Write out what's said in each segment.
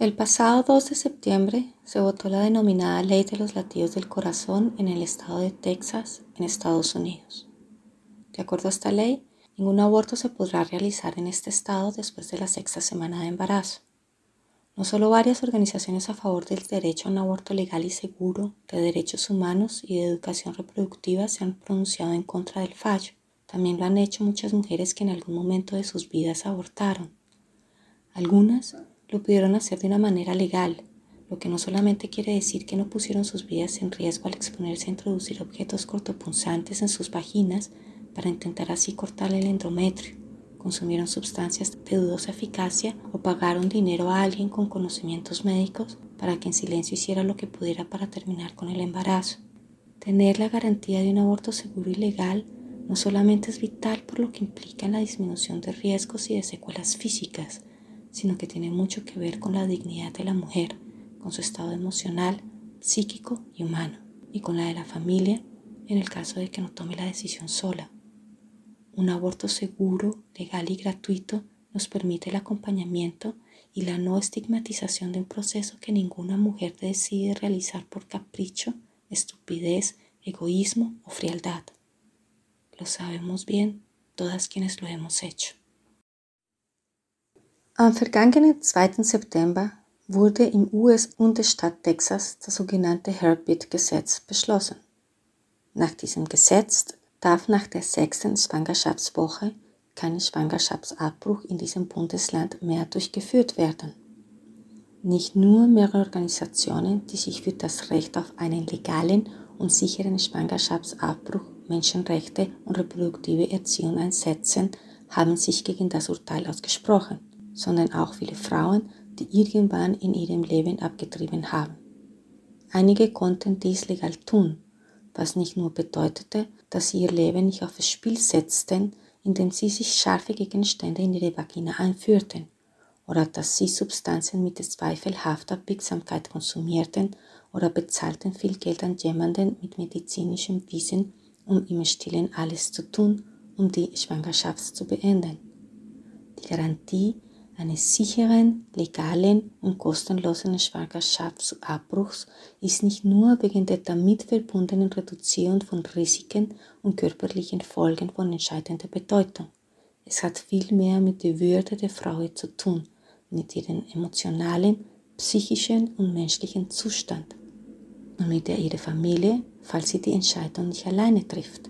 El pasado 2 de septiembre se votó la denominada Ley de los Latidos del Corazón en el estado de Texas, en Estados Unidos. De acuerdo a esta ley, ningún aborto se podrá realizar en este estado después de la sexta semana de embarazo. No solo varias organizaciones a favor del derecho a un aborto legal y seguro, de derechos humanos y de educación reproductiva se han pronunciado en contra del fallo, también lo han hecho muchas mujeres que en algún momento de sus vidas abortaron. Algunas lo pudieron hacer de una manera legal, lo que no solamente quiere decir que no pusieron sus vidas en riesgo al exponerse a introducir objetos cortopunzantes en sus vaginas para intentar así cortar el endometrio, consumieron sustancias de dudosa eficacia o pagaron dinero a alguien con conocimientos médicos para que en silencio hiciera lo que pudiera para terminar con el embarazo. Tener la garantía de un aborto seguro y legal no solamente es vital por lo que implica en la disminución de riesgos y de secuelas físicas, sino que tiene mucho que ver con la dignidad de la mujer, con su estado emocional, psíquico y humano, y con la de la familia en el caso de que no tome la decisión sola. Un aborto seguro, legal y gratuito nos permite el acompañamiento y la no estigmatización de un proceso que ninguna mujer decide realizar por capricho, estupidez, egoísmo o frialdad. Lo sabemos bien todas quienes lo hemos hecho. Am vergangenen 2. September wurde im US-Bundesstaat Texas das sogenannte Heartbeat-Gesetz beschlossen. Nach diesem Gesetz darf nach der sechsten Schwangerschaftswoche kein Schwangerschaftsabbruch in diesem Bundesland mehr durchgeführt werden. Nicht nur mehrere Organisationen, die sich für das Recht auf einen legalen und sicheren Schwangerschaftsabbruch, Menschenrechte und reproduktive Erziehung einsetzen, haben sich gegen das Urteil ausgesprochen, sondern auch viele Frauen, die irgendwann in ihrem Leben abgetrieben haben. Einige konnten dies legal tun, was nicht nur bedeutete, dass sie ihr Leben nicht aufs Spiel setzten, indem sie sich scharfe Gegenstände in ihre Vagina einführten, oder dass sie Substanzen mit zweifelhafter Wirksamkeit konsumierten oder bezahlten viel Geld an jemanden mit medizinischem Wissen, um im Stillen alles zu tun, um die Schwangerschaft zu beenden. Die Garantie eines sicheren, legalen und kostenlosen Schwangerschaftsabbruchs ist nicht nur wegen der damit verbundenen Reduzierung von Risiken und körperlichen Folgen von entscheidender Bedeutung. Es hat viel mehr mit der Würde der Frau zu tun, mit ihrem emotionalen, psychischen und menschlichen Zustand und mit der ihrer Familie, falls sie die Entscheidung nicht alleine trifft.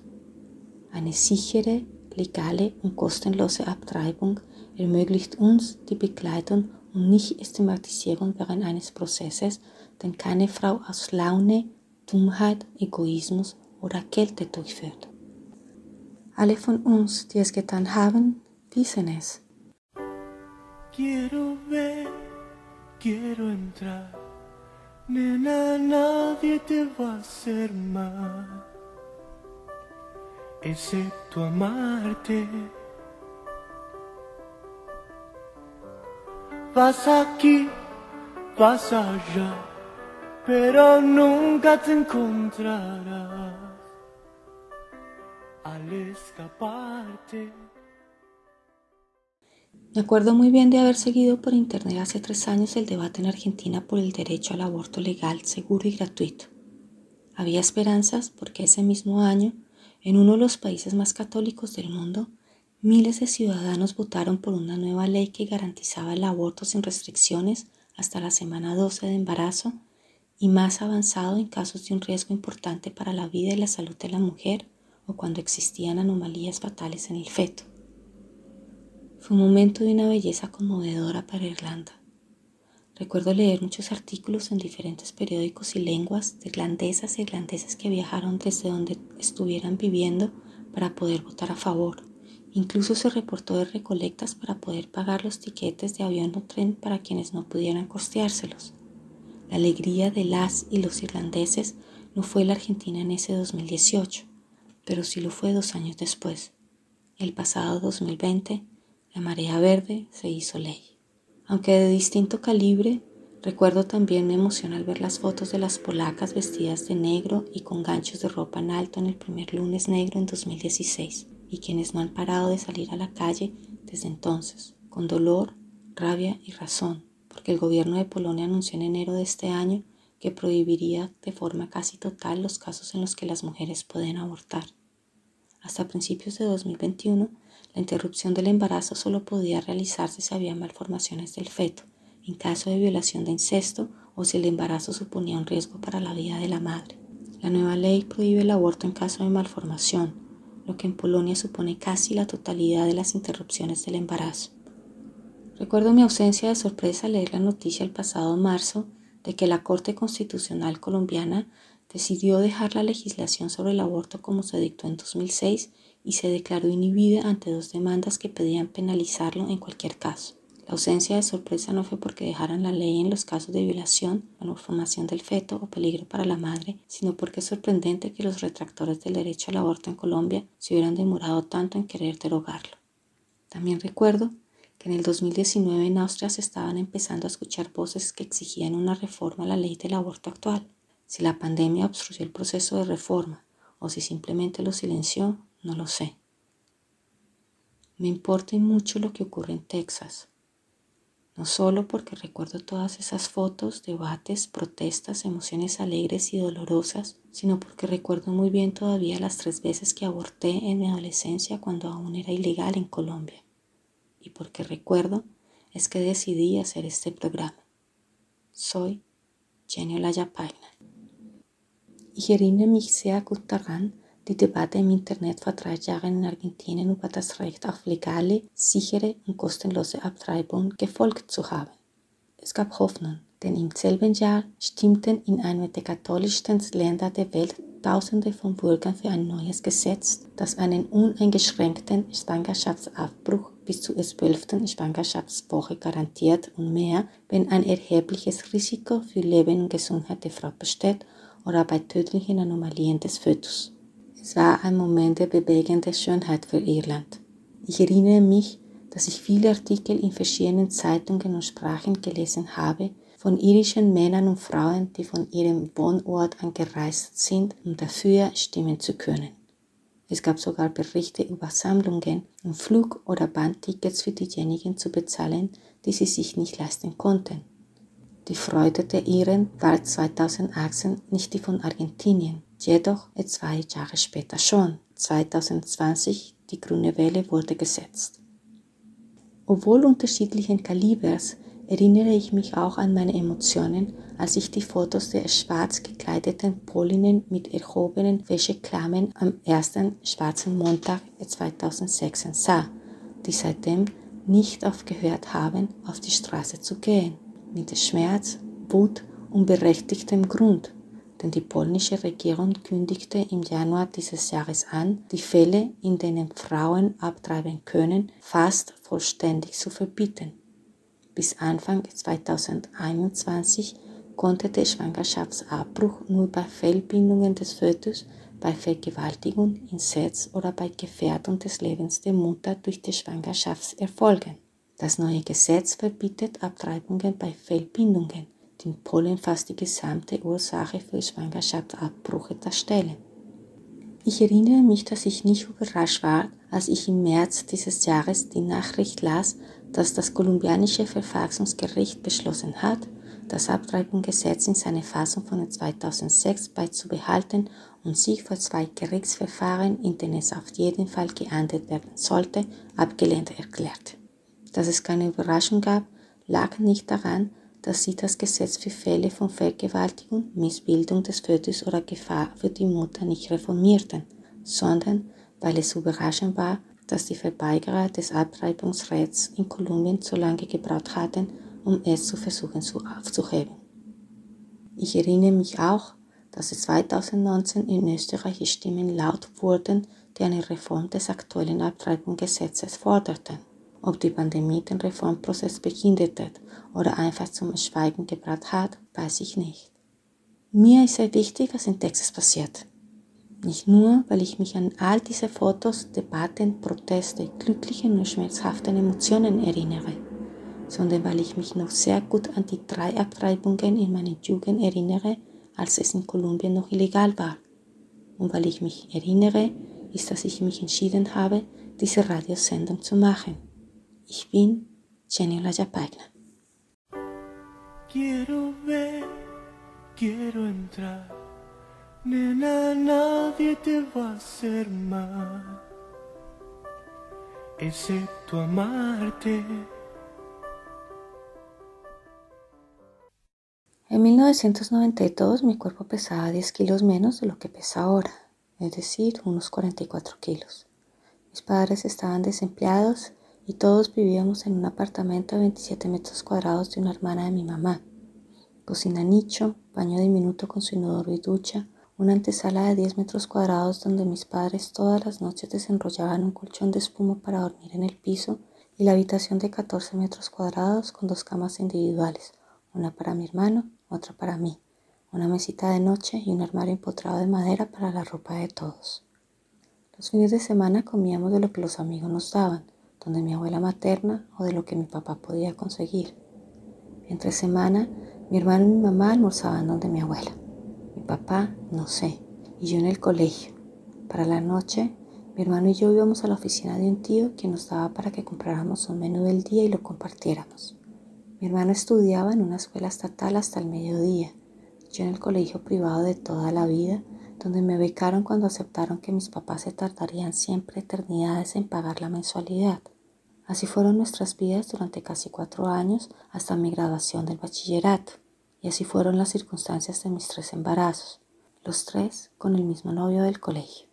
Eine sichere, legale und kostenlose Abtreibung ermöglicht uns die Begleitung und nicht Stigmatisierung während eines Prozesses, den keine Frau aus Laune, Dummheit, Egoismus oder Kälte durchführt. Alle von uns, die es getan haben, wissen es. Quiero ver, quiero entrar. Nena, nadie te va a hacer mal, excepto amarte. Vas aquí, vas allá, pero nunca te encontrarás al escaparte. Me acuerdo muy bien de haber seguido por internet hace tres años el debate en Argentina por el derecho al aborto legal, seguro y gratuito. Había esperanzas porque ese mismo año, en uno de los países más católicos del mundo, miles de ciudadanos votaron por una nueva ley que garantizaba el aborto sin restricciones hasta la semana 12 de embarazo y más avanzado en casos de un riesgo importante para la vida y la salud de la mujer o cuando existían anomalías fatales en el feto. Fue un momento de una belleza conmovedora para Irlanda. Recuerdo leer muchos artículos en diferentes periódicos y lenguas de irlandesas e irlandeses que viajaron desde donde estuvieran viviendo para poder votar a favor Incluso se reportó de recolectas para poder pagar los tiquetes de avión o tren para quienes no pudieran costeárselos. La alegría de las y los irlandeses no fue la Argentina en ese 2018, pero sí lo fue dos años después. El pasado 2020, la marea verde se hizo ley. Aunque de distinto calibre, recuerdo también me emociona al ver las fotos de las polacas vestidas de negro y con ganchos de ropa en alto en el primer lunes negro en 2016 y quienes no han parado de salir a la calle desde entonces, con dolor, rabia y razón, porque el gobierno de Polonia anunció en enero de este año que prohibiría de forma casi total los casos en los que las mujeres pueden abortar. Hasta principios de 2021, la interrupción del embarazo solo podía realizarse si había malformaciones del feto, en caso de violación de incesto o si el embarazo suponía un riesgo para la vida de la madre. La nueva ley prohíbe el aborto en caso de malformación, lo que en Polonia supone casi la totalidad de las interrupciones del embarazo. Recuerdo mi ausencia de sorpresa al leer la noticia el pasado marzo de que la Corte Constitucional colombiana decidió dejar la legislación sobre el aborto como se dictó en 2006 y se declaró inhibida ante dos demandas que pedían penalizarlo en cualquier caso. La ausencia de sorpresa no fue porque dejaran la ley en los casos de violación, malformación del feto o peligro para la madre, sino porque es sorprendente que los retractores del derecho al aborto en Colombia se hubieran demorado tanto en querer derogarlo. También recuerdo que en el 2019 en Austria se estaban empezando a escuchar voces que exigían una reforma a la ley del aborto actual. Si la pandemia obstruyó el proceso de reforma o si simplemente lo silenció, no lo sé. Me importa mucho lo que ocurre en Texas, no solo porque recuerdo todas esas fotos, debates, protestas, emociones alegres y dolorosas, sino porque recuerdo muy bien todavía las tres veces que aborté en mi adolescencia cuando aún era ilegal en Colombia. Y porque recuerdo es que decidí hacer este programa. Soy Jenny erinnere mich sehr gut daran, die Debatte im Internet vor drei Jahren in Argentinien über das Recht auf legale, sichere und kostenlose Abtreibung gefolgt zu haben. Es gab Hoffnung, denn im selben Jahr stimmten in einem der katholischsten Länder der Welt Tausende von Bürgern für ein neues Gesetz, das einen uneingeschränkten Schwangerschaftsabbruch bis zur zwölften Schwangerschaftswoche garantiert und mehr, wenn ein erhebliches Risiko für Leben und Gesundheit der Frau besteht oder bei tödlichen Anomalien des Fötus. Es war ein Moment der bewegenden Schönheit für Irland. Ich erinnere mich, dass ich viele Artikel in verschiedenen Zeitungen und Sprachen gelesen habe von irischen Männern und Frauen, die von ihrem Wohnort angereist sind, um dafür stimmen zu können. Es gab sogar Berichte über Sammlungen, um Flug- oder Bahntickets für diejenigen zu bezahlen, die sie sich nicht leisten konnten. Die Freude der Iren war 2018 nicht die von Argentinien, jedoch zwei Jahre später schon, 2020, die grüne Welle wurde gesetzt. Obwohl unterschiedlichen Kalibers erinnere ich mich auch an meine Emotionen, als ich die Fotos der schwarz gekleideten Polinnen mit erhobenen Wäscheklammern am ersten schwarzen Montag 2006 sah, die seitdem nicht aufgehört haben, auf die Straße zu gehen, mit Schmerz, Wut und berechtigtem Grund denn die polnische Regierung kündigte im Januar dieses Jahres an, die Fälle, in denen Frauen abtreiben können, fast vollständig zu verbieten. Bis Anfang 2021 konnte der Schwangerschaftsabbruch nur bei Fehlbindungen des Fötus, bei Vergewaltigung, Inzest oder bei Gefährdung des Lebens der Mutter durch die Schwangerschaft erfolgen. Das neue Gesetz verbietet Abtreibungen bei Fehlbindungen in Polen fast die gesamte Ursache für Schwangerschaftsabbrüche darstellen. Ich erinnere mich, dass ich nicht überrascht war, als ich im März dieses Jahres die Nachricht las, dass das kolumbianische Verfassungsgericht beschlossen hat, das Abtreibungsgesetz in seiner Fassung von 2006 beizubehalten und sich für zwei Gerichtsverfahren, in denen es auf jeden Fall geahndet werden sollte, abgelehnt erklärt. Dass es keine Überraschung gab, lag nicht daran, dass sie das Gesetz für Fälle von Vergewaltigung, Missbildung des Fötus oder Gefahr für die Mutter nicht reformierten, sondern weil es überraschend war, dass die Verweigerer des Abtreibungsrechts in Kolumbien so lange gebraucht hatten, um es zu versuchen zu aufzuheben. Ich erinnere mich auch, dass es 2019 in Österreich Stimmen laut wurden, die eine Reform des aktuellen Abtreibungsgesetzes forderten. Ob die Pandemie den Reformprozess behindert oder einfach zum Schweigen gebracht hat, weiß ich nicht. Mir ist sehr wichtig, was in Texas passiert. Nicht nur, weil ich mich an all diese Fotos, Debatten, Proteste, glücklichen und schmerzhaften Emotionen erinnere, sondern weil ich mich noch sehr gut an die drei Abtreibungen in meiner Jugend erinnere, als es in Kolumbien noch illegal war. Und weil ich mich erinnere, ist, dass ich mich entschieden habe, diese Radiosendung zu machen. Ich bin Jenny Lajapagna. Quiero ver, quiero entrar. Nena, nadie te va a hacer mal, excepto amarte. En 1992 mi cuerpo pesaba 10 kilos menos de lo que pesa ahora, es decir, unos 44 kilos. Mis padres estaban desempleados y todos vivíamos en un apartamento de 27 metros cuadrados de una hermana de mi mamá. Cocina nicho, baño diminuto con su inodoro y ducha, una antesala de 10 metros cuadrados donde mis padres todas las noches desenrollaban un colchón de espuma para dormir en el piso y la habitación de 14 metros cuadrados con dos camas individuales, una para mi hermano otra para mí, una mesita de noche y un armario empotrado de madera para la ropa de todos. Los fines de semana comíamos de lo que los amigos nos daban, donde mi abuela materna o de lo que mi papá podía conseguir. Entre semana, mi hermano y mi mamá almorzaban donde mi abuela. Mi papá, no sé, y yo en el colegio. Para la noche, mi hermano y yo íbamos a la oficina de un tío que nos daba para que compráramos un menú del día y lo compartiéramos. Mi hermano estudiaba en una escuela estatal hasta el mediodía, yo en el colegio privado de toda la vida, donde me becaron cuando aceptaron que mis papás se tardarían siempre eternidades en pagar la mensualidad. Así fueron nuestras vidas durante casi cuatro años hasta mi graduación del bachillerato, y así fueron las circunstancias de mis tres embarazos, los tres con el mismo novio del colegio.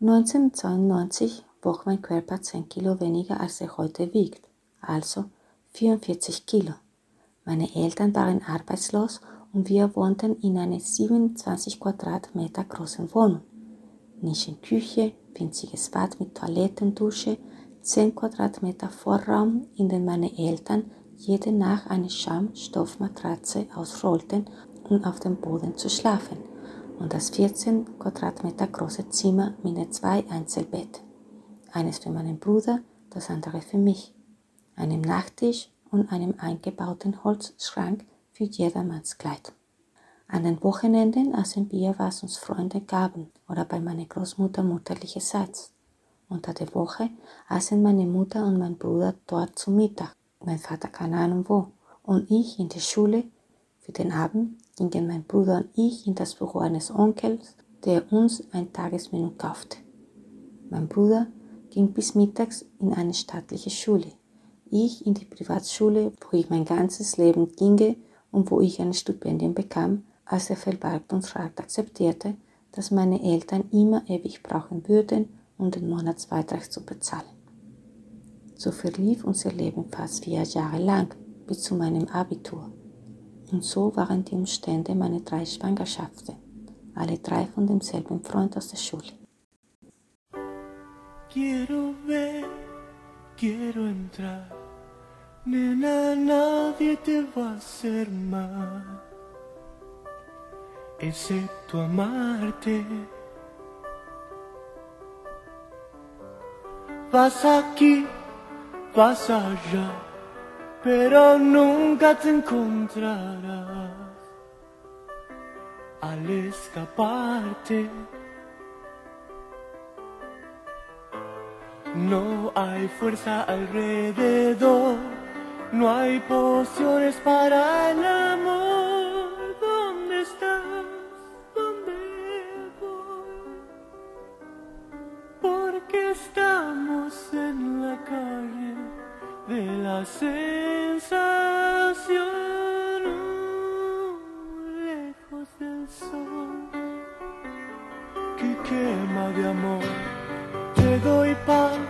1992 wog mein Körper 10 Kilo weniger als er heute wiegt, also 44 Kilo. Meine Eltern waren arbeitslos und wir wohnten in einer 27 Quadratmeter großen Wohnung. Nischenküche, winziges Bad mit Toilette und Dusche, 10 Quadratmeter Vorraum, in dem meine Eltern jede Nacht eine Schaumstoffmatratze ausrollten, um auf dem Boden zu schlafen, und das 14 Quadratmeter große Zimmer mit zwei Einzelbetten. Eines für meinen Bruder, das andere für mich einem Nachttisch und einem eingebauten Holzschrank für jedermanns Kleid. An den Wochenenden aßen wir, was uns Freunde gaben oder bei meiner Großmutter mütterlicherseits. Unter der Woche aßen meine Mutter und mein Bruder dort zu Mittag, mein Vater keine Ahnung wo, und ich in der Schule. Für den Abend gingen mein Bruder und ich in das Büro eines Onkels, der uns ein Tagesmenü kaufte. Mein Bruder ging bis mittags in eine staatliche Schule ich in die Privatschule, wo ich mein ganzes Leben ginge und wo ich ein Stipendium bekam, als der Verwaltungsrat akzeptierte, dass meine Eltern immer ewig brauchen würden, um den Monatsbeitrag zu bezahlen. So verlief unser Leben fast vier Jahre lang, bis zu meinem Abitur. Und so waren die Umstände meiner drei Schwangerschaften, alle drei von demselben Freund aus der Schule. Quiero ver, quiero entrar. Nena, nadie te va a hacer mal, excepto amarte. Vas aquí, vas allá, pero nunca te encontrarás al escaparte. No hay fuerza alrededor, no hay pociones para el amor. ¿Dónde estás? ¿Dónde voy? Porque estamos en la calle de la sensación, lejos del sol que quema de amor. Te doy pan,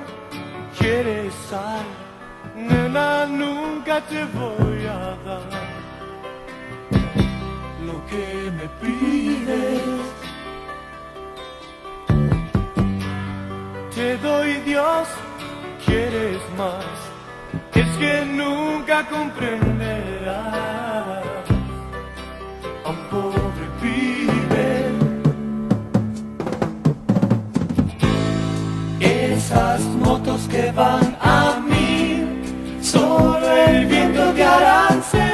quieres sal, nena, nunca te voy a dar lo que me pides. te doy Dios, quieres más. Es que nunca comprenderás a un pobre pibe. El viento te sentir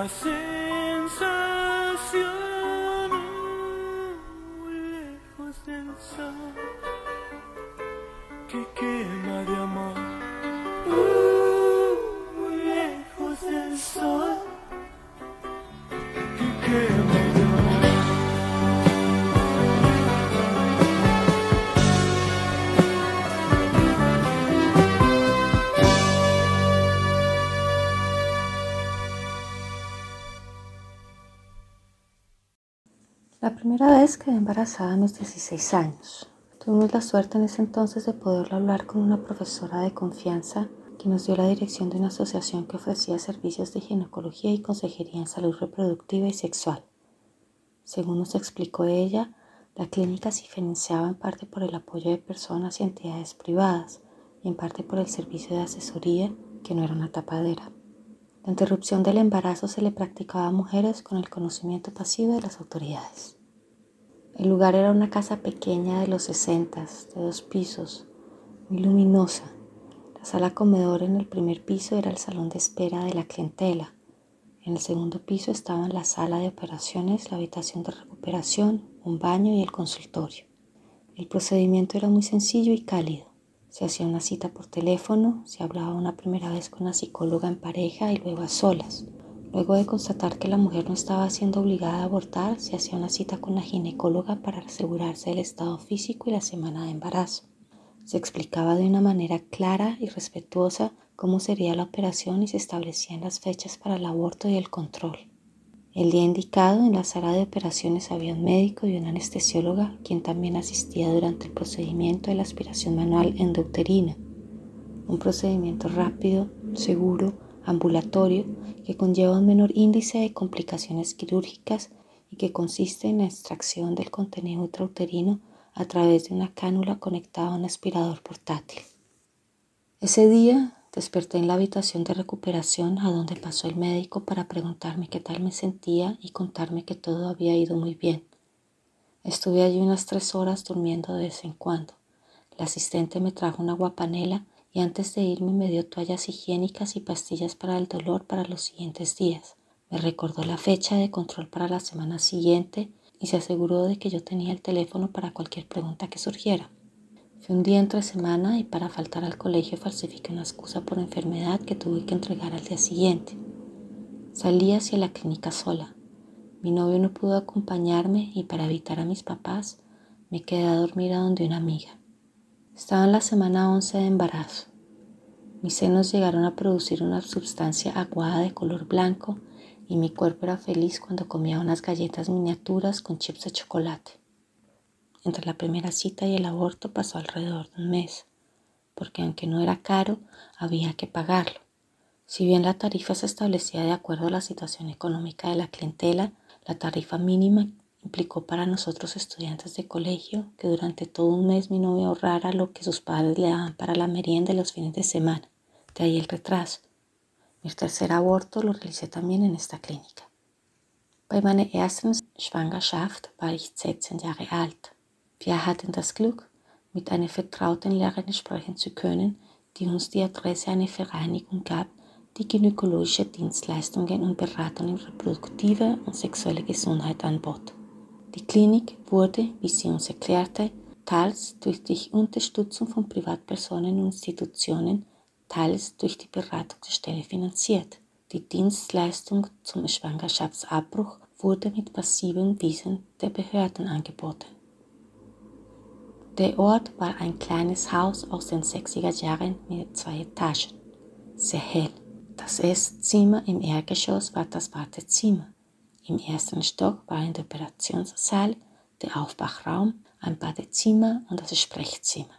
nothing. Primera vez quedé embarazada a mis 16 años. Tuvimos la suerte en ese entonces de poderlo hablar con una profesora de confianza que nos dio la dirección de una asociación que ofrecía servicios de ginecología y consejería en salud reproductiva y sexual. Según nos explicó ella, la clínica se financiaba en parte por el apoyo de personas y entidades privadas y en parte por el servicio de asesoría, que no era una tapadera. La interrupción del embarazo se le practicaba a mujeres con el conocimiento pasivo de las autoridades. El lugar era una casa pequeña de los sesentas, de dos pisos, muy luminosa. La sala comedor en el primer piso era el salón de espera de la clientela. En el segundo piso estaban la sala de operaciones, la habitación de recuperación, un baño y el consultorio. El procedimiento era muy sencillo y cálido. Se hacía una cita por teléfono, se hablaba una primera vez con la psicóloga en pareja y luego a solas. Luego de constatar que la mujer no estaba siendo obligada a abortar, se hacía una cita con la ginecóloga para asegurarse del estado físico y la semana de embarazo. Se explicaba de una manera clara y respetuosa cómo sería la operación y se establecían las fechas para el aborto y el control. El día indicado en la sala de operaciones había un médico y una anestesióloga quien también asistía durante el procedimiento de la aspiración manual endouterina, un procedimiento rápido, seguro, ambulatorio que conlleva un menor índice de complicaciones quirúrgicas y que consiste en la extracción del contenido intrauterino a través de una cánula conectada a un aspirador portátil. Ese día desperté en la habitación de recuperación a donde pasó el médico para preguntarme qué tal me sentía y contarme que todo había ido muy bien. Estuve allí unas tres horas durmiendo de vez en cuando. La asistente me trajo una guapanela y antes de irme me dio toallas higiénicas y pastillas para el dolor para los siguientes días. Me recordó la fecha de control para la semana siguiente y se aseguró de que yo tenía el teléfono para cualquier pregunta que surgiera. Fue un día entre semana y para faltar al colegio falsifiqué una excusa por enfermedad que tuve que entregar al día siguiente. Salí hacia la clínica sola. Mi novio no pudo acompañarme y para evitar a mis papás me quedé a dormir a donde una amiga. Estaba en la semana 11 de embarazo. Mis senos llegaron a producir una sustancia aguada de color blanco y mi cuerpo era feliz cuando comía unas galletas miniaturas con chips de chocolate. Entre la primera cita y el aborto pasó alrededor de un mes, porque aunque no era caro, había que pagarlo. Si bien la tarifa se establecía de acuerdo a la situación económica de la clientela, la tarifa mínima implicó para nosotros estudiantes de colegio que durante todo un mes mi novio ahorrara lo que sus padres le daban para la merienda y los fines de semana, De ahí el retraso. Mi tercer aborto lo realicé también en esta Klinik. Bei meiner ersten Schwangerschaft war ich 16 Jahre alt. Wir hatten das Glück, mit einer vertrauten Lehrerin sprechen zu können, die uns die Adresse einer Vereinigung gab, die gynäkologische Dienstleistungen und Beratung in reproduktive und sexuelle Gesundheit anbot. Die Klinik wurde, wie sie uns erklärte, teils durch die Unterstützung von Privatpersonen und Institutionen, teils durch die Beratungsstelle finanziert. Die Dienstleistung zum Schwangerschaftsabbruch wurde mit passiven Wiesen der Behörden angeboten. Der Ort war ein kleines Haus aus den 60er Jahren mit zwei Etagen, sehr hell. Das Esszimmer im Erdgeschoss war das Wartezimmer. Im ersten Stock waren der Operationssaal, der Aufwachraum, ein Badezimmer und das Sprechzimmer.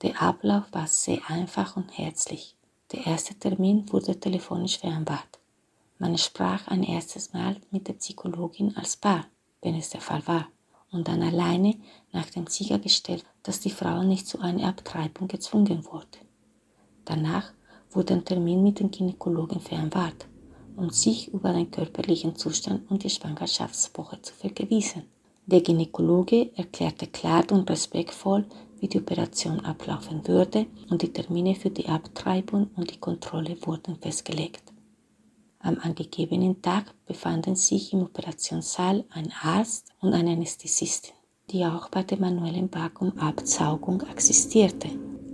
Der Ablauf war sehr einfach und herzlich. Der erste Termin wurde telefonisch vereinbart. Man sprach ein erstes Mal mit der Psychologin als Paar, wenn es der Fall war, und dann alleine, nachdem sichergestellt, dass die Frau nicht zu einer Abtreibung gezwungen wurde. Danach wurde ein Termin mit dem Gynäkologen vereinbart, um sich über den körperlichen Zustand und die Schwangerschaftswoche zu vergewissern. Der Gynäkologe erklärte klar und respektvoll, wie die Operation ablaufen würde und die Termine für die Abtreibung und die Kontrolle wurden festgelegt. Am angegebenen Tag befanden sich im Operationssaal ein Arzt und eine Anästhesistin, die auch bei der manuellen Vakuumabsaugung existierte.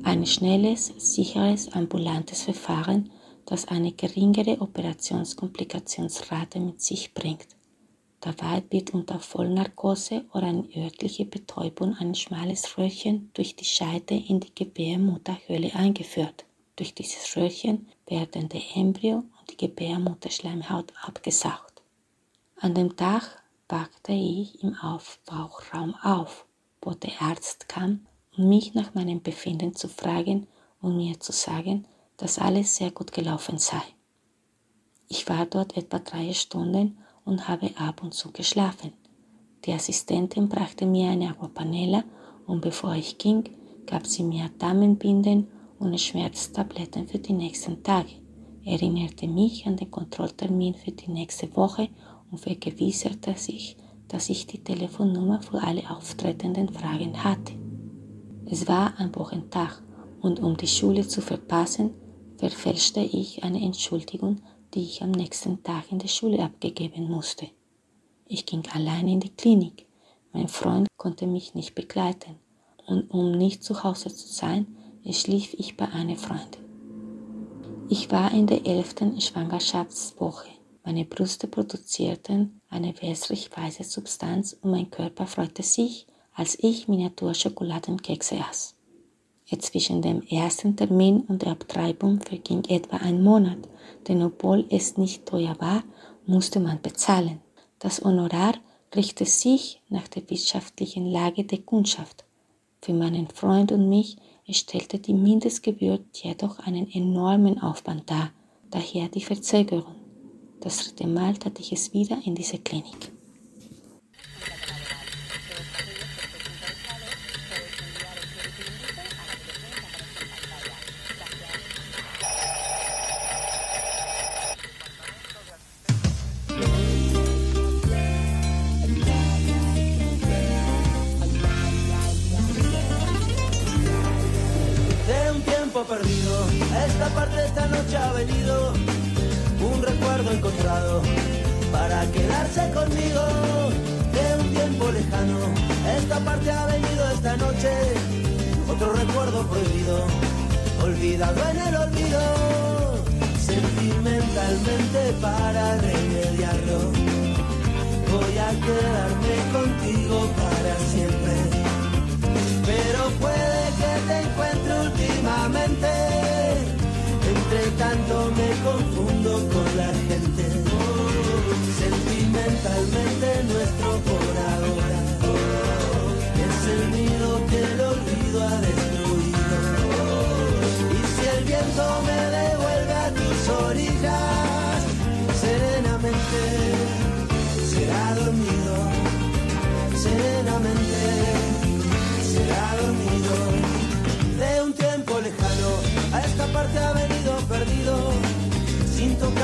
Ein schnelles, sicheres, ambulantes Verfahren, das eine geringere Operationskomplikationsrate mit sich bringt. Dabei wird unter Vollnarkose oder eine örtliche Betäubung ein schmales Röhrchen durch die Scheide in die Gebärmutterhöhle eingeführt. Durch dieses Röhrchen werden der Embryo und die Gebärmutterschleimhaut abgesaugt. An dem Tag wachte ich im Aufbauchraum auf, wo der Arzt kam, um mich nach meinem Befinden zu fragen und mir zu sagen, dass alles sehr gut gelaufen sei. Ich war dort etwa drei Stunden und habe ab und zu geschlafen. Die Assistentin brachte mir eine Aquapanela und bevor ich ging, gab sie mir Damenbinden und Schmerztabletten für die nächsten Tage, erinnerte mich an den Kontrolltermin für die nächste Woche und vergewisserte sich, dass ich die Telefonnummer für alle auftretenden Fragen hatte. Es war ein Wochentag und um die Schule zu verpassen, verfälschte ich eine Entschuldigung, die ich am nächsten Tag in der Schule abgegeben musste. Ich ging allein in die Klinik. Mein Freund konnte mich nicht begleiten und um nicht zu Hause zu sein, schlief ich bei einer Freundin. Ich war in der elften Schwangerschaftswoche. Meine Brüste produzierten eine wässrig-weiße Substanz und mein Körper freute sich, als ich Miniaturschokoladenkekse aß. Zwischen dem ersten Termin und der Abtreibung verging etwa ein Monat, denn obwohl es nicht teuer war, musste man bezahlen. Das Honorar richtete sich nach der wirtschaftlichen Lage der Kundschaft. Für meinen Freund und mich stellte die Mindestgebühr jedoch einen enormen Aufwand dar, daher die Verzögerung. Das dritte Mal tat ich es wieder in dieser Klinik.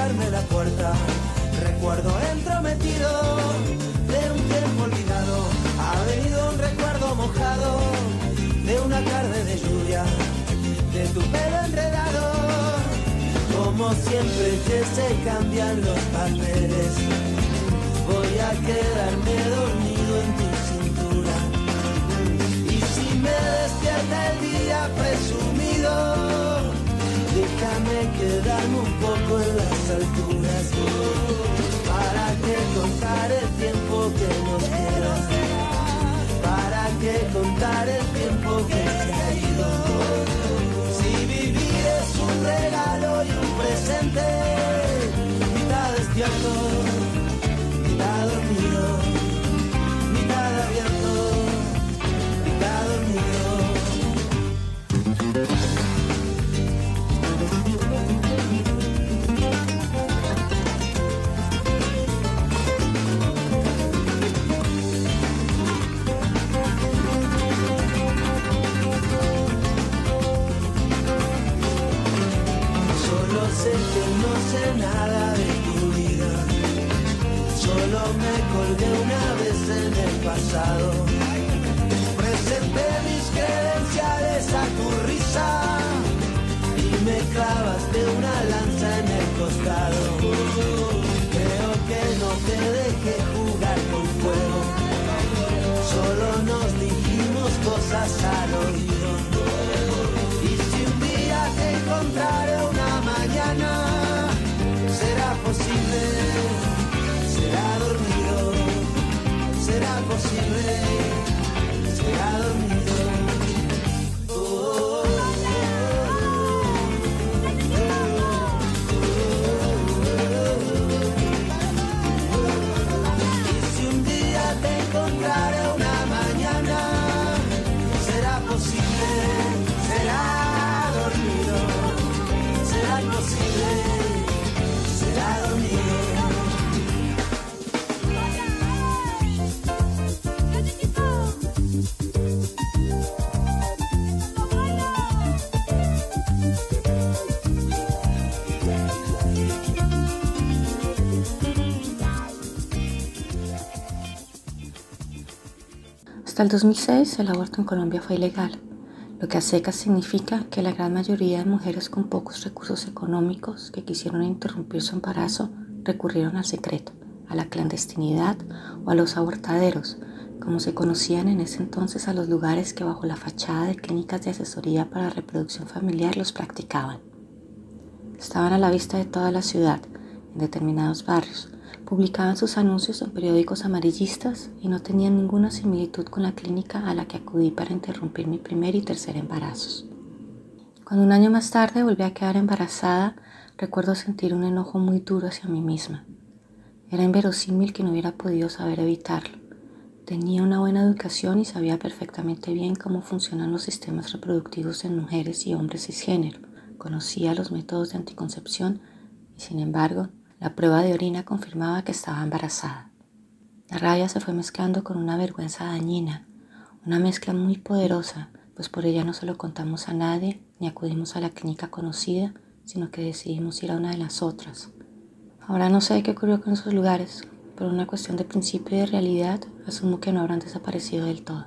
Cerrarme la puerta. Recuerdo entrometido de un tiempo olvidado. Ha venido un recuerdo mojado de una tarde de lluvia, de tu pelo enredado. Como siempre que se cambian los papeles, voy a quedarme dormido en tu cintura. Y si me despierta el día presumido, déjame quedarme un poco en las alturas. ¿Para que contar el tiempo que nos queda? ¿Para que contar el tiempo que se ha ido? Si vivir es un regalo y un presente, mitad despierto, mitad dormido, mitad abierto, mitad dormido. Solo me colgué una vez en el pasado. Presenté mis credenciales a tu risa y me clavaste una lanza en el costado. Creo que no te dejé jugar con fuego. Solo nos dijimos cosas al oído. You. Hasta el 2006 el aborto en Colombia fue ilegal, lo que a secas significa que la gran mayoría de mujeres con pocos recursos económicos que quisieron interrumpir su embarazo recurrieron al secreto, a la clandestinidad o a los abortaderos, como se conocían en ese entonces a los lugares que bajo la fachada de clínicas de asesoría para reproducción familiar los practicaban. Estaban a la vista de toda la ciudad, en determinados barrios, publicaban sus anuncios en periódicos amarillistas y no tenían ninguna similitud con la clínica a la que acudí para interrumpir mi primer y tercer embarazos. Cuando un año más tarde volví a quedar embarazada, recuerdo sentir un enojo muy duro hacia mí misma. Era inverosímil que no hubiera podido saber evitarlo. Tenía una buena educación y sabía perfectamente bien cómo funcionan los sistemas reproductivos en mujeres y hombres cisgénero. Conocía los métodos de anticoncepción y sin embargo la prueba de orina confirmaba que estaba embarazada. La rabia se fue mezclando con una vergüenza dañina, una mezcla muy poderosa, pues por ella no se lo contamos a nadie ni acudimos a la clínica conocida, sino que decidimos ir a una de las otras. Ahora no sé qué ocurrió con esos lugares, pero una cuestión de principio y de realidad asumo que no habrán desaparecido del todo.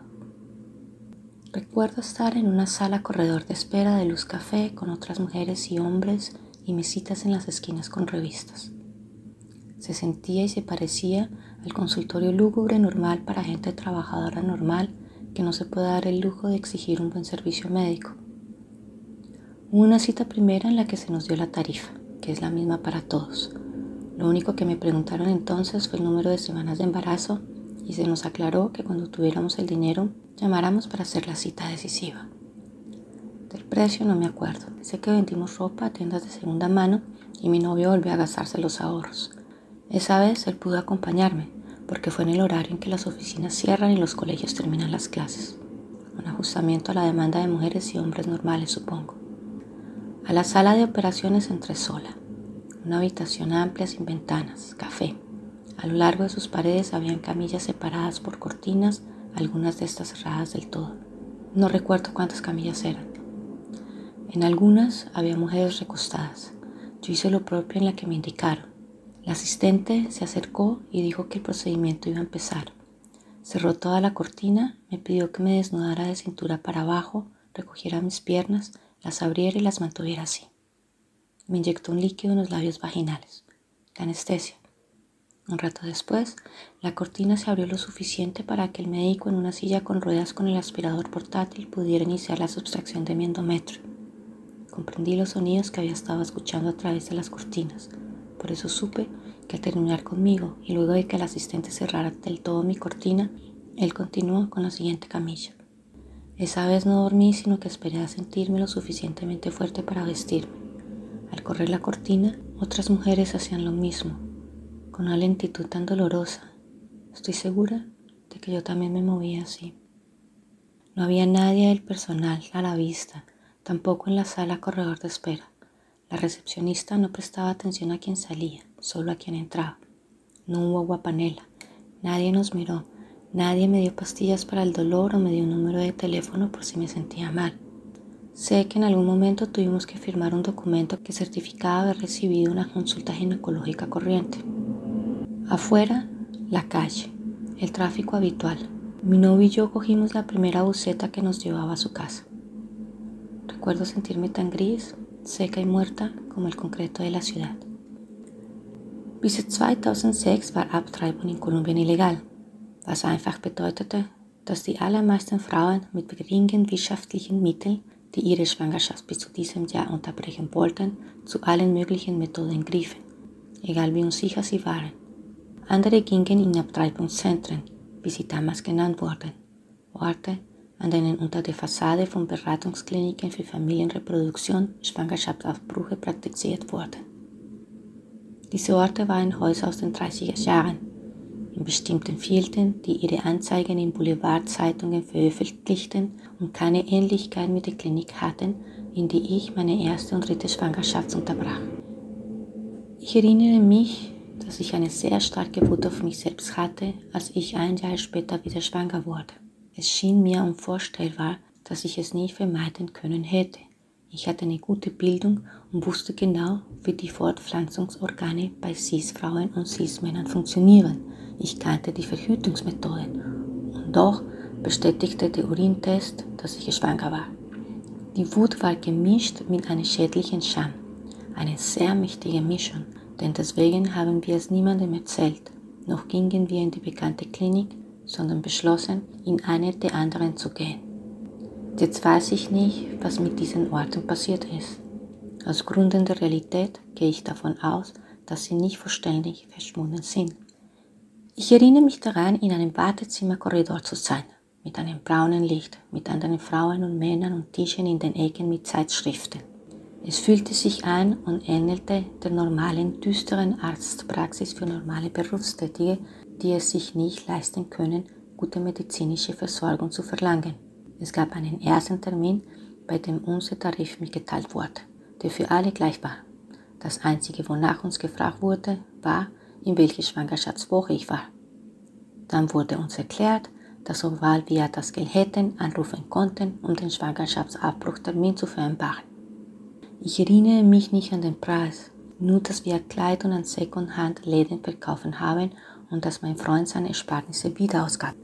Recuerdo estar en una sala corredor de espera de luz café con otras mujeres y hombres y mesitas en las esquinas con revistas. Se sentía y se parecía al consultorio lúgubre normal para gente trabajadora normal que no se puede dar el lujo de exigir un buen servicio médico. Hubo una cita primera en la que se nos dio la tarifa, que es la misma para todos. Lo único que me preguntaron entonces fue el número de semanas de embarazo y se nos aclaró que cuando tuviéramos el dinero llamáramos para hacer la cita decisiva. Del precio no me acuerdo. Sé que vendimos ropa a tiendas de segunda mano y mi novio volvió a gastarse los ahorros. Esa vez él pudo acompañarme porque fue en el horario en que las oficinas cierran y los colegios terminan las clases. Un ajustamiento a la demanda de mujeres y hombres normales, supongo. A la sala de operaciones entré sola. Una habitación amplia sin ventanas, café. A lo largo de sus paredes habían camillas separadas por cortinas, algunas de estas cerradas del todo. No recuerdo cuántas camillas eran. En algunas había mujeres recostadas. Yo hice lo propio en la que me indicaron. La asistente se acercó y dijo que el procedimiento iba a empezar. Cerró toda la cortina, me pidió que me desnudara de cintura para abajo, recogiera mis piernas, las abriera y las mantuviera así. Me inyectó un líquido en los labios vaginales. La anestesia. Un rato después, la cortina se abrió lo suficiente para que el médico en una silla con ruedas con el aspirador portátil pudiera iniciar la sustracción de mi endometrio. Comprendí los sonidos que había estado escuchando a través de las cortinas. Por eso supe que al terminar conmigo y luego de que el asistente cerrara del todo mi cortina, él continuó con la siguiente camilla. Esa vez no dormí, sino que esperé a sentirme lo suficientemente fuerte para vestirme. Al correr la cortina, otras mujeres hacían lo mismo, con una lentitud tan dolorosa. Estoy segura de que yo también me movía así. No había nadie del personal a la vista, tampoco en la sala corredor de espera. La recepcionista no prestaba atención a quien salía, solo a quien entraba. No hubo guapanela. Nadie nos miró. Nadie me dio pastillas para el dolor o me dio un número de teléfono por si me sentía mal. Sé que en algún momento tuvimos que firmar un documento que certificaba haber recibido una consulta ginecológica corriente. Afuera, la calle, el tráfico habitual. Mi novio y yo cogimos la primera buceta que nos llevaba a su casa. Recuerdo sentirme tan gris seca y muerta como el concreto de la ciudad. Bis 2006 war Abtreibung in Kolumbien illegal, was einfach bedeutete, dass die allermeisten Frauen mit geringen wirtschaftlichen Mitteln, die ihre Schwangerschaft bis zu diesem Jahr unterbrechen wollten, zu allen möglichen Methoden griffen, egal wie unsicher sie waren. Andere gingen in Abtreibungszentren, wie sie damals genannt wurden, Orte, an denen unter der Fassade von Beratungskliniken für Familienreproduktion Schwangerschaftsaufbrüche praktiziert wurden. Diese Orte waren Häuser aus den 30er Jahren, in bestimmten Vierteln, die ihre Anzeigen in Boulevardzeitungen veröffentlichten und keine Ähnlichkeit mit der Klinik hatten, in die ich meine erste und dritte Schwangerschaft unterbrach. Ich erinnere mich, dass ich eine sehr starke Wut auf mich selbst hatte, als ich ein Jahr später wieder schwanger wurde. Es schien mir unvorstellbar, dass ich es nicht vermeiden können hätte. Ich hatte eine gute Bildung und wusste genau, wie die Fortpflanzungsorgane bei Cis-Frauen und Cis-Männern funktionieren. Ich kannte die Verhütungsmethoden. Und doch bestätigte der Urintest, dass ich schwanger war. Die Wut war gemischt mit einer schädlichen Scham. Eine sehr mächtige Mischung, denn deswegen haben wir es niemandem erzählt. Noch gingen wir in die bekannte Klinik sondern beschlossen, in eine der anderen zu gehen. Jetzt weiß ich nicht, was mit diesen Orten passiert ist. Aus Gründen der Realität gehe ich davon aus, dass sie nicht vollständig verschwunden sind. Ich erinnere mich daran, in einem Wartezimmerkorridor zu sein, mit einem braunen Licht, mit anderen Frauen und Männern und Tischen in den Ecken mit Zeitschriften. Es fühlte sich an und ähnelte der normalen, düsteren Arztpraxis für normale Berufstätige, die es sich nicht leisten können, gute medizinische Versorgung zu verlangen. Es gab einen ersten Termin, bei dem unser Tarif mitgeteilt wurde, der für alle gleich war. Das Einzige, wonach uns gefragt wurde, war, in welcher Schwangerschaftswoche ich war. Dann wurde uns erklärt, dass sobald wir das Geld hätten, anrufen konnten, um den Schwangerschaftsabbruchtermin zu vereinbaren. Ich erinnere mich nicht an den Preis, nur dass wir Kleidung an Secondhand-Läden verkaufen haben und dass mein Freund seine Ersparnisse wieder ausgab.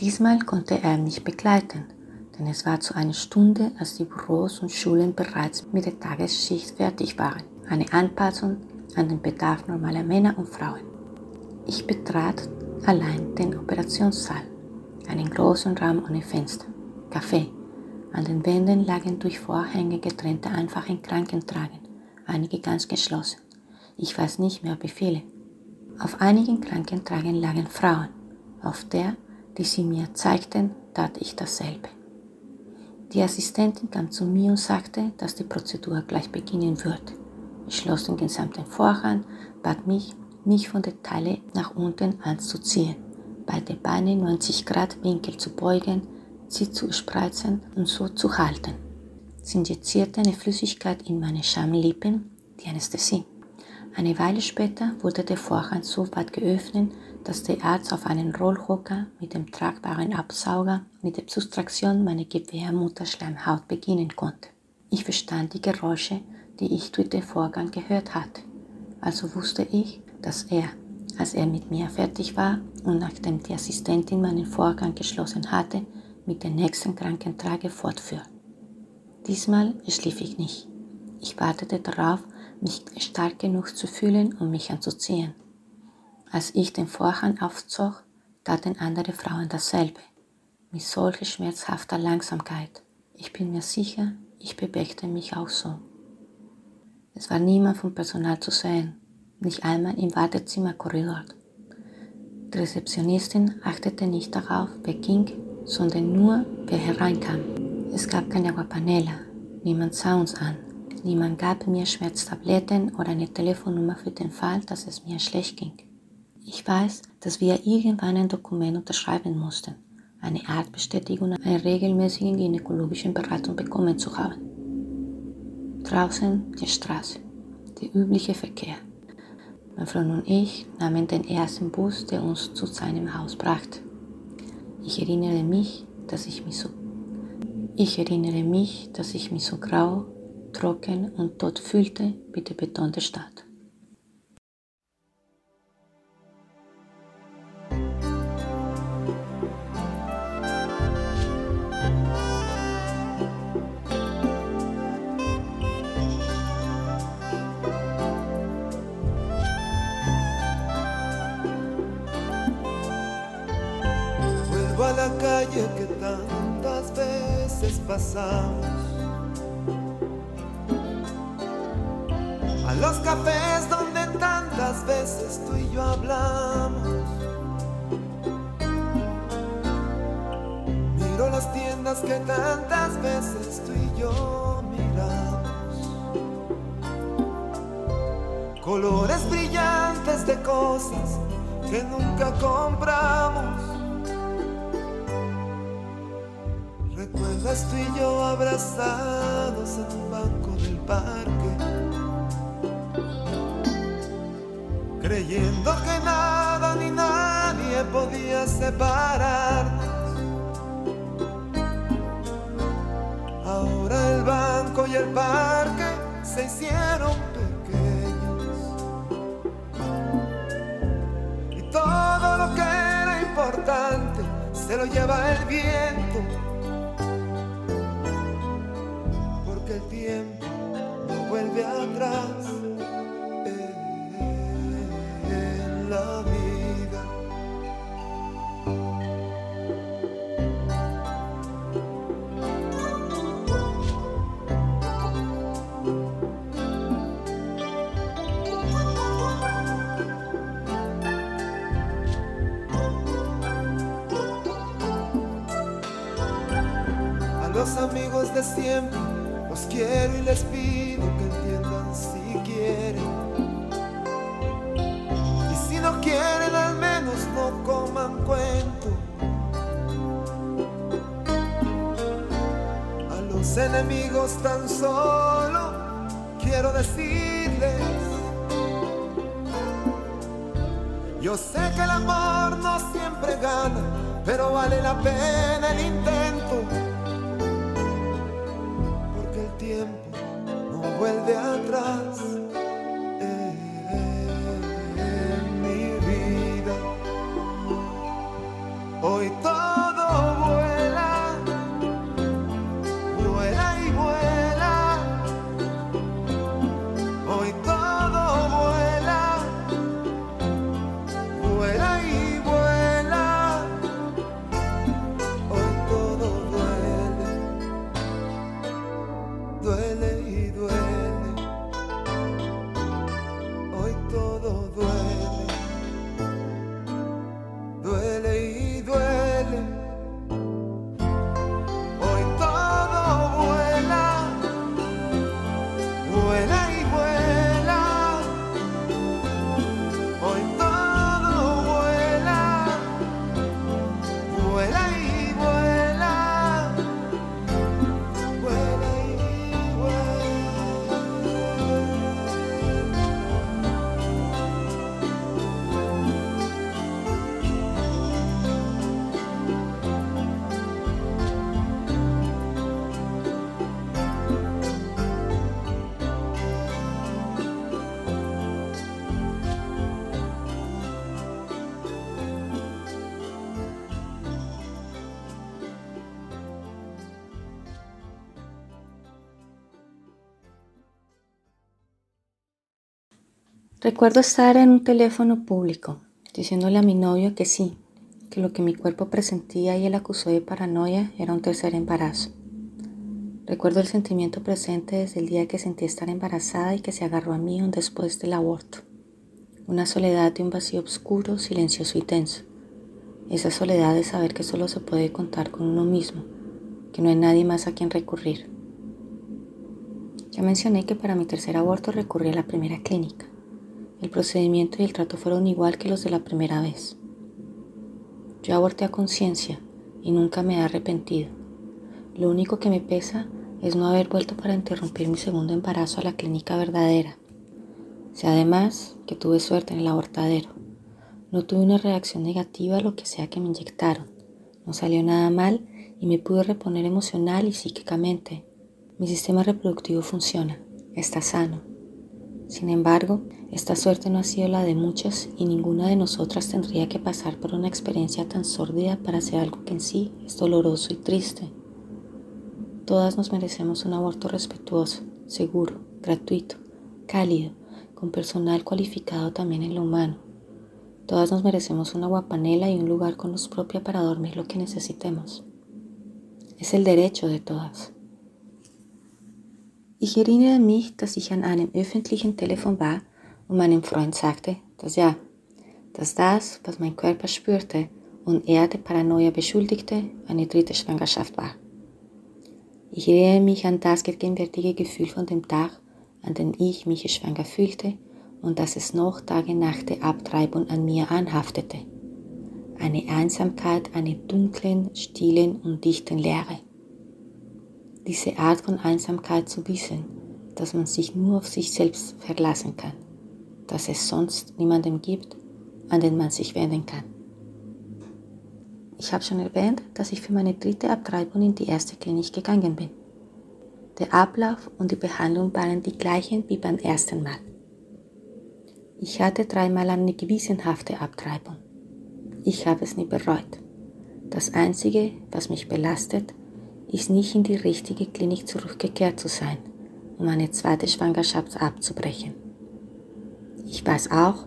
Diesmal konnte er mich begleiten, denn es war zu einer Stunde, als die Büros und Schulen bereits mit der Tagesschicht fertig waren. Eine Anpassung an den Bedarf normaler Männer und Frauen. Ich betrat allein den Operationssaal, einen großen Raum ohne Fenster, Kaffee. An den Wänden lagen durch Vorhänge getrennte einfache Krankentragen, einige ganz geschlossen. Ich weiß nicht mehr wie viele. Auf einigen Krankentragen lagen Frauen. Auf der, die sie mir zeigten, tat ich dasselbe. Die Assistentin kam zu mir und sagte, dass die Prozedur gleich beginnen würde. Ich schloss den gesamten Vorhang, bat mich, mich von der Taille nach unten anzuziehen, beide Beine 90 Grad Winkel zu beugen, sie zu spreizen und so zu halten. Sie injizierte eine Flüssigkeit in meine Schamlippen, die Anästhesie. Eine Weile später wurde der Vorhang so weit geöffnet, dass der Arzt auf einen Rollhocker mit dem tragbaren Absauger mit der Subtraktion meiner Gebärmutterschleimhaut beginnen konnte. Ich verstand die Geräusche, die ich durch den Vorgang gehört hatte. Also wusste ich, dass er, als er mit mir fertig war und nachdem die Assistentin meinen Vorgang geschlossen hatte, mit der nächsten Krankentrage fortführt. Diesmal schlief ich nicht. Ich wartete darauf, mich stark genug zu fühlen, um mich anzuziehen. Als ich den Vorhang aufzog, taten andere Frauen dasselbe, mit solcher schmerzhafter Langsamkeit. Ich bin mir sicher, ich bewegte mich auch so. Es war niemand vom Personal zu sehen, nicht einmal im Wartezimmerkorridor. Die Rezeptionistin achtete nicht darauf, wer ging, sondern nur, wer hereinkam. Es gab keine Aguapanela, niemand sah uns an, niemand gab mir Schmerztabletten oder eine Telefonnummer für den Fall, dass es mir schlecht ging. Ich weiß, dass wir irgendwann ein Dokument unterschreiben mussten, eine Art Bestätigung einer regelmäßigen gynäkologischen Beratung bekommen zu haben. Draußen die Straße, der übliche Verkehr. Mein Freund und ich nahmen den ersten Bus, der uns zu seinem Haus brachte. Ich erinnere mich, dass ich mich so ich erinnere mich, dass ich mich so grau, trocken und tot fühlte wie die betonte Stadt. Vuelvo a la calle que tantas veces pasamos. Que tantas veces tú y yo miramos. Colores brillantes de cosas que nunca compramos. ¿Recuerdas tú y yo abrazados en un banco del parque? Creyendo que nada ni nadie podía separarnos. Y el parque se hicieron pequeños. Y todo lo que era importante se lo lleva el viento. Amigos de siempre los quiero y les pido que entiendan si quieren. Y si no quieren, al menos no coman cuento. A los enemigos tan solo quiero decirles. Yo sé que el amor no siempre gana, pero vale la pena el intento. No vuelve atrás Recuerdo estar en un teléfono público, diciéndole a mi novio que sí, que lo que mi cuerpo presentía y él acusó de paranoia era un tercer embarazo. Recuerdo el sentimiento presente desde el día que sentí estar embarazada y que se agarró a mí un después del aborto. Una soledad de un vacío oscuro, silencioso y tenso. Esa soledad de saber que solo se puede contar con uno mismo, que no hay nadie más a quien recurrir. Ya mencioné que para mi tercer aborto recurrí a la primera clínica. El procedimiento y el trato fueron igual que los de la primera vez. Yo aborté a conciencia y nunca me he arrepentido. Lo único que me pesa es no haber vuelto para interrumpir mi segundo embarazo a la clínica verdadera. Sé además que tuve suerte en el abortadero. No tuve una reacción negativa a lo que sea que me inyectaron. No salió nada mal y me pude reponer emocional y psíquicamente. Mi sistema reproductivo funciona, está sano. Sin embargo, esta suerte no ha sido la de muchas y ninguna de nosotras tendría que pasar por una experiencia tan sórdida para hacer algo que en sí es doloroso y triste. Todas nos merecemos un aborto respetuoso, seguro, gratuito, cálido, con personal cualificado también en lo humano. Todas nos merecemos una guapanela y un lugar con luz propia para dormir lo que necesitemos. Es el derecho de todas. Ich erinnere mich, dass ich an einem öffentlichen Telefon war und meinem Freund sagte, dass ja, dass das, was mein Körper spürte und er der Paranoia beschuldigte, eine dritte Schwangerschaft war. Ich erinnere mich an das gegenwärtige Gefühl von dem Tag, an den ich mich schwanger fühlte und dass es noch Tage nach der Abtreibung an mir anhaftete. Eine Einsamkeit, eine dunklen, stillen und dichten Leere. Diese Art von Einsamkeit zu wissen, dass man sich nur auf sich selbst verlassen kann dass es sonst niemanden gibt, an den man sich wenden kann. Ich habe schon erwähnt, dass ich für meine dritte Abtreibung in die erste Klinik gegangen bin. Der Ablauf und die Behandlung waren die gleichen wie beim ersten Mal. Ich hatte dreimal eine gewissenhafte Abtreibung. Ich habe es nie bereut. Das Einzige, was mich belastet, ist nicht in die richtige Klinik zurückgekehrt zu sein, um eine zweite Schwangerschaft abzubrechen. Ich weiß auch,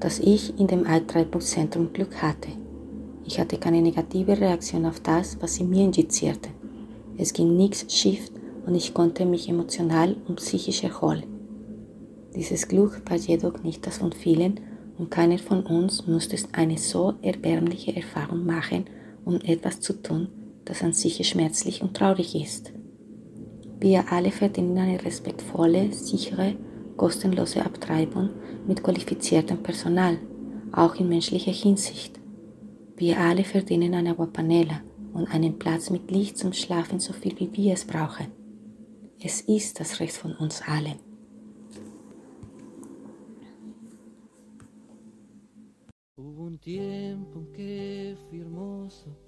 dass ich in dem Eintreibungszentrum Glück hatte. Ich hatte keine negative Reaktion auf das, was sie mir injizierten. Es ging nichts schief und ich konnte mich emotional und psychisch erholen. Dieses Glück war jedoch nicht das von vielen und keiner von uns musste eine so erbärmliche Erfahrung machen, um etwas zu tun, das an sich schmerzlich und traurig ist. Wir alle verdienen eine respektvolle, sichere kostenlose Abtreibung mit qualifiziertem Personal, auch in menschlicher Hinsicht. Wir alle verdienen eine Guapanela und einen Platz mit Licht zum Schlafen so viel wie wir es brauchen. Es ist das Recht von uns allen. Hubo un tiempo en que fui hermoso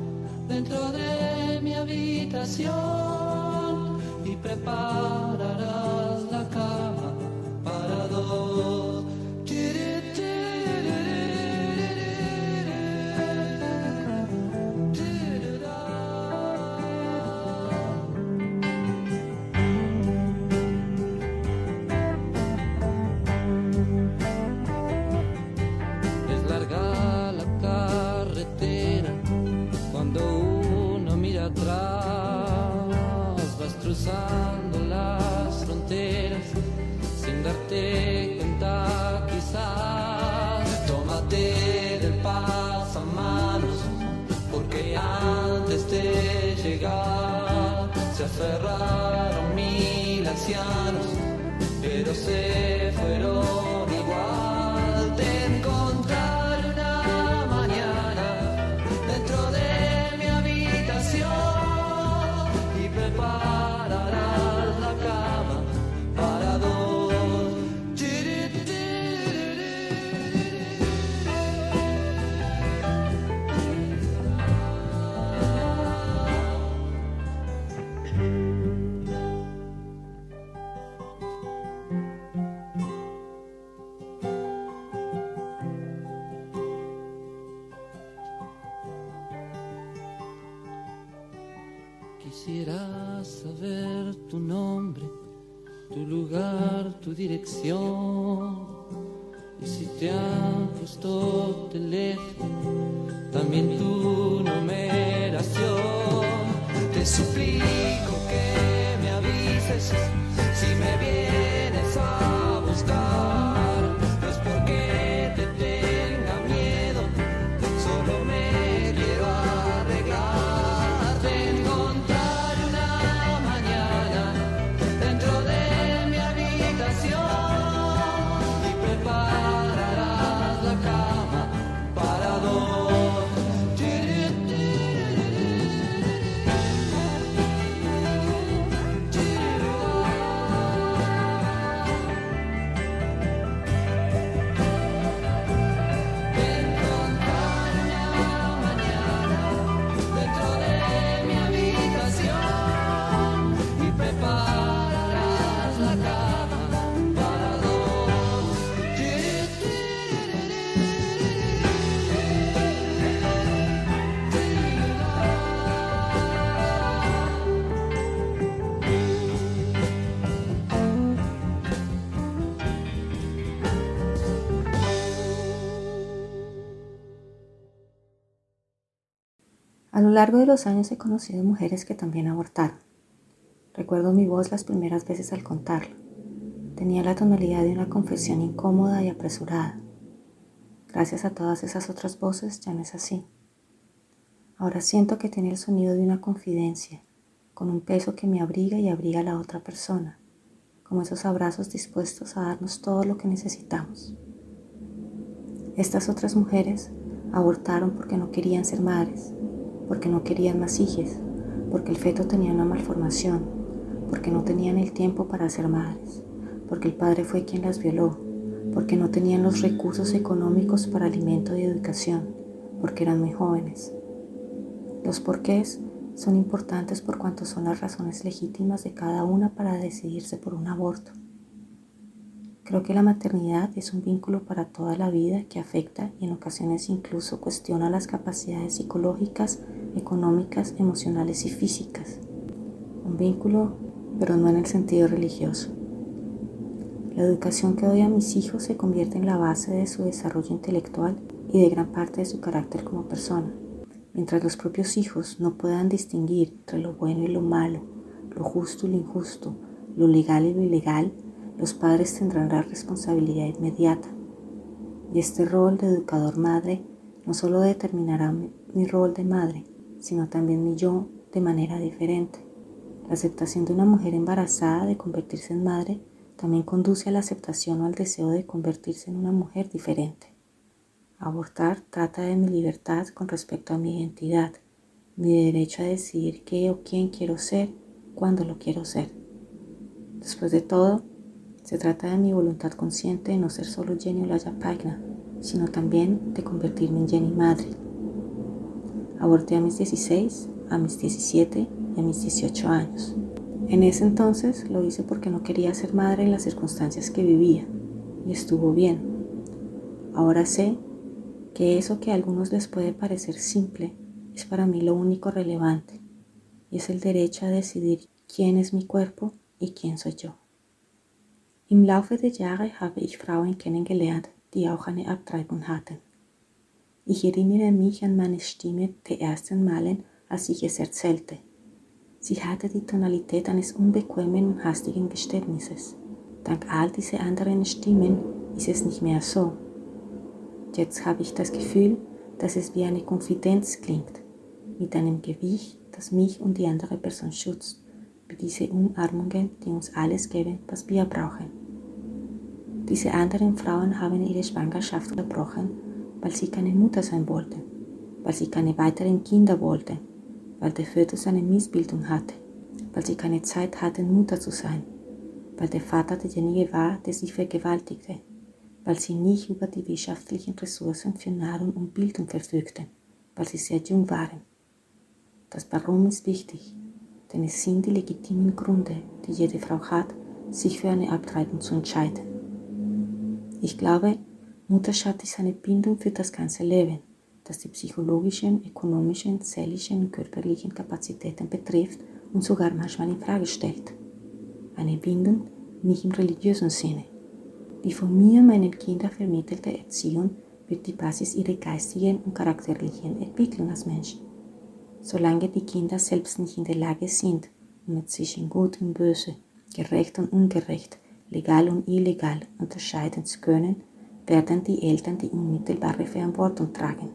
dentro de mi habitación y prepararás ancianos, pero se lo largo de los años he conocido mujeres que también abortaron. Recuerdo mi voz las primeras veces al contarlo. Tenía la tonalidad de una confesión incómoda y apresurada. Gracias a todas esas otras voces ya no es así. Ahora siento que tiene el sonido de una confidencia, con un peso que me abriga y abriga a la otra persona, como esos abrazos dispuestos a darnos todo lo que necesitamos. Estas otras mujeres abortaron porque no querían ser madres, porque no querían más hijos, porque el feto tenía una malformación, porque no tenían el tiempo para ser madres, porque el padre fue quien las violó, porque no tenían los recursos económicos para alimento y educación, porque eran muy jóvenes. Los porqués son importantes por cuanto son las razones legítimas de cada una para decidirse por un aborto. Creo que la maternidad es un vínculo para toda la vida que afecta y en ocasiones incluso cuestiona las capacidades psicológicas, económicas, emocionales y físicas. Un vínculo, pero no en el sentido religioso. La educación que doy a mis hijos se convierte en la base de su desarrollo intelectual y de gran parte de su carácter como persona. Mientras los propios hijos no puedan distinguir entre lo bueno y lo malo, lo justo y lo injusto, lo legal y lo ilegal, los padres tendrán la responsabilidad inmediata. Y este rol de educador madre no solo determinará mi, rol de madre, sino también mi yo de manera diferente. La aceptación de una mujer embarazada de convertirse en madre también conduce a la aceptación o al deseo de convertirse en una mujer diferente. Abortar trata de mi libertad con respecto a mi identidad, mi derecho a decidir qué o quién quiero ser, cuándo lo quiero ser. Después de todo, se trata de mi voluntad consciente de no ser solo Jenny Olaya Pagna, sino también de convertirme en Jenny Madre. Aborté a mis 16, a mis 17 y a mis 18 años. En ese entonces lo hice porque no quería ser madre en las circunstancias que vivía, y estuvo bien. Ahora sé que eso que a algunos les puede parecer simple es para mí lo único relevante, y es el derecho a decidir quién es mi cuerpo y quién soy yo. Im Laufe der Jahre habe ich Frauen kennengelernt, die auch eine Abtreibung hatten. Ich erinnere mich an meine Stimme der ersten Malen, als ich es erzählte. Sie hatte die Tonalität eines unbequemen und hastigen Geständnisses. Dank all dieser anderen Stimmen ist es nicht mehr so. Jetzt habe ich das Gefühl, dass es wie eine Konfidenz klingt, mit einem Gewicht, das mich und die andere Person schützt, wie diese Umarmungen, die uns alles geben, was wir brauchen. Diese anderen Frauen haben ihre Schwangerschaft unterbrochen, weil sie keine Mutter sein wollten, weil sie keine weiteren Kinder wollten, weil der Fötus eine Missbildung hatte, weil sie keine Zeit hatten, Mutter zu sein, weil der Vater derjenige war, der sie vergewaltigte, weil sie nicht über die wirtschaftlichen Ressourcen für Nahrung und Bildung verfügten, weil sie sehr jung waren. Das Warum ist wichtig, denn es sind die legitimen Gründe, die jede Frau hat, sich für eine Abtreibung zu entscheiden. Ich glaube, Mutterschaft ist eine Bindung für das ganze Leben, das die psychologischen, ökonomischen, seelischen und körperlichen Kapazitäten betrifft und sogar manchmal in Frage stellt. Eine Bindung, nicht im religiösen Sinne. Die von mir meinen Kindern vermittelte Erziehung wird die Basis ihrer geistigen und charakterlichen Entwicklung als Menschen. Solange die Kinder selbst nicht in der Lage sind, um zwischen Gut und Böse, gerecht und ungerecht, legal und illegal unterscheiden zu können, werden die Eltern die unmittelbare Verantwortung tragen.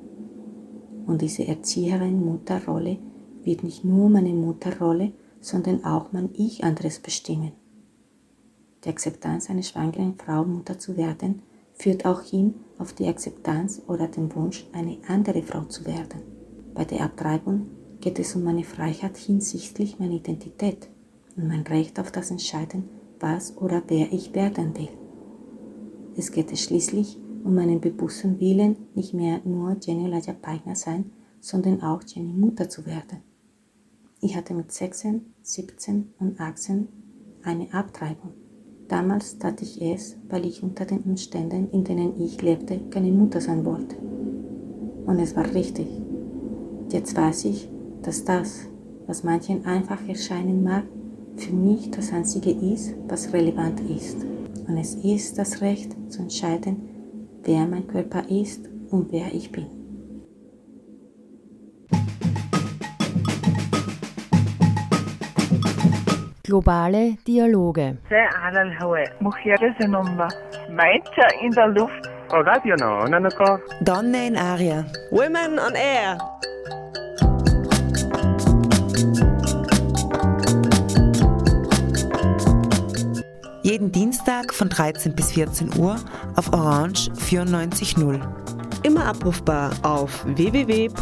Und diese Erzieherin-Mutterrolle wird nicht nur meine Mutterrolle, sondern auch mein Ich anderes bestimmen. Die Akzeptanz einer schwangeren Frau Mutter zu werden, führt auch hin auf die Akzeptanz oder den Wunsch, eine andere Frau zu werden. Bei der Abtreibung geht es um meine Freiheit hinsichtlich meiner Identität und mein Recht auf das Entscheiden, was oder wer ich werden will. Es geht schließlich um meinen bewussten Willen, nicht mehr nur Jenny Laja Paigner sein, sondern auch Jenny Mutter zu werden. Ich hatte mit 16, 17 und 18 eine Abtreibung. Damals tat ich es, weil ich unter den Umständen, in denen ich lebte, keine Mutter sein wollte. Und es war richtig. Jetzt weiß ich, dass das, was manchen einfach erscheinen mag, für mich das Einzige ist, was relevant ist. Und es ist das Recht zu entscheiden, wer mein Körper ist und wer ich bin. Globale Dialoge. In der Luft. O radio no, nanako. Donne in aria. Women on Air. Jeden Dienstag von 13 bis 14 Uhr auf Orange 94.0. Immer abrufbar auf www.noso.at.